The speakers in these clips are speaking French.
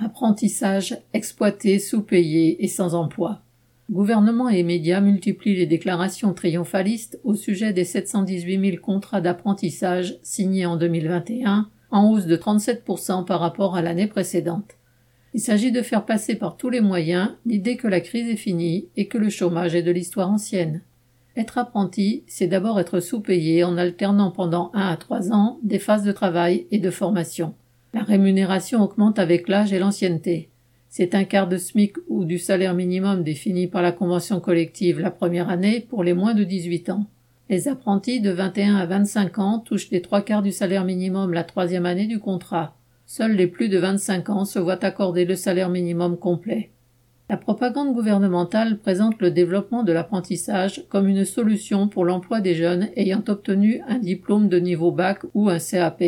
Apprentissage, exploité, sous-payé et sans emploi. Gouvernement et médias multiplient les déclarations triomphalistes au sujet des 718 000 contrats d'apprentissage signés en 2021, en hausse de 37% par rapport à l'année précédente. Il s'agit de faire passer par tous les moyens l'idée que la crise est finie et que le chômage est de l'histoire ancienne. Être apprenti, c'est d'abord être sous-payé en alternant pendant un à trois ans des phases de travail et de formation. La rémunération augmente avec l'âge et l'ancienneté. C'est un quart de SMIC ou du salaire minimum défini par la convention collective la première année pour les moins de 18 ans. Les apprentis de 21 à 25 ans touchent les trois quarts du salaire minimum la troisième année du contrat. Seuls les plus de 25 ans se voient accorder le salaire minimum complet. La propagande gouvernementale présente le développement de l'apprentissage comme une solution pour l'emploi des jeunes ayant obtenu un diplôme de niveau bac ou un CAP.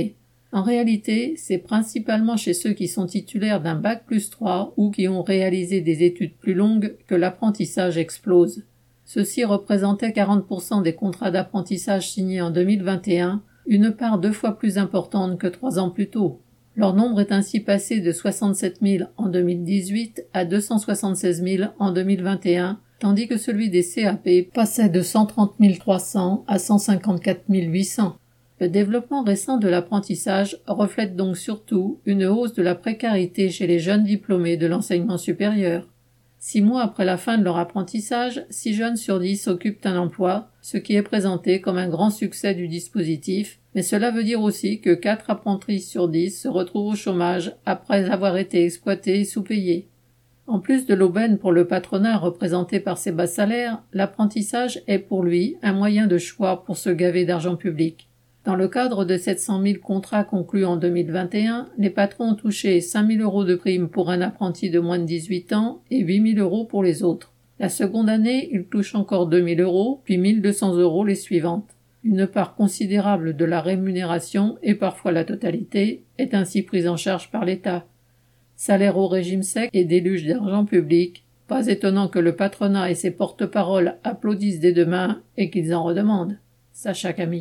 En réalité, c'est principalement chez ceux qui sont titulaires d'un bac plus 3 ou qui ont réalisé des études plus longues que l'apprentissage explose. Ceux-ci représentaient 40% des contrats d'apprentissage signés en 2021, une part deux fois plus importante que trois ans plus tôt. Leur nombre est ainsi passé de 67 000 en 2018 à 276 000 en 2021, tandis que celui des CAP passait de 130 300 à 154 800. Le développement récent de l'apprentissage reflète donc surtout une hausse de la précarité chez les jeunes diplômés de l'enseignement supérieur. Six mois après la fin de leur apprentissage, six jeunes sur dix occupent un emploi, ce qui est présenté comme un grand succès du dispositif, mais cela veut dire aussi que quatre apprentis sur dix se retrouvent au chômage après avoir été exploités et sous-payés. En plus de l'aubaine pour le patronat représenté par ses bas salaires, l'apprentissage est pour lui un moyen de choix pour se gaver d'argent public. Dans le cadre de 700 000 contrats conclus en 2021, les patrons ont touché 5 000 euros de primes pour un apprenti de moins de 18 ans et 8 000 euros pour les autres. La seconde année, ils touchent encore 2 000 euros, puis 1 200 euros les suivantes. Une part considérable de la rémunération, et parfois la totalité, est ainsi prise en charge par l'État. Salaire au régime sec et déluge d'argent public, pas étonnant que le patronat et ses porte-paroles applaudissent dès demain et qu'ils en redemandent. Sacha Camille.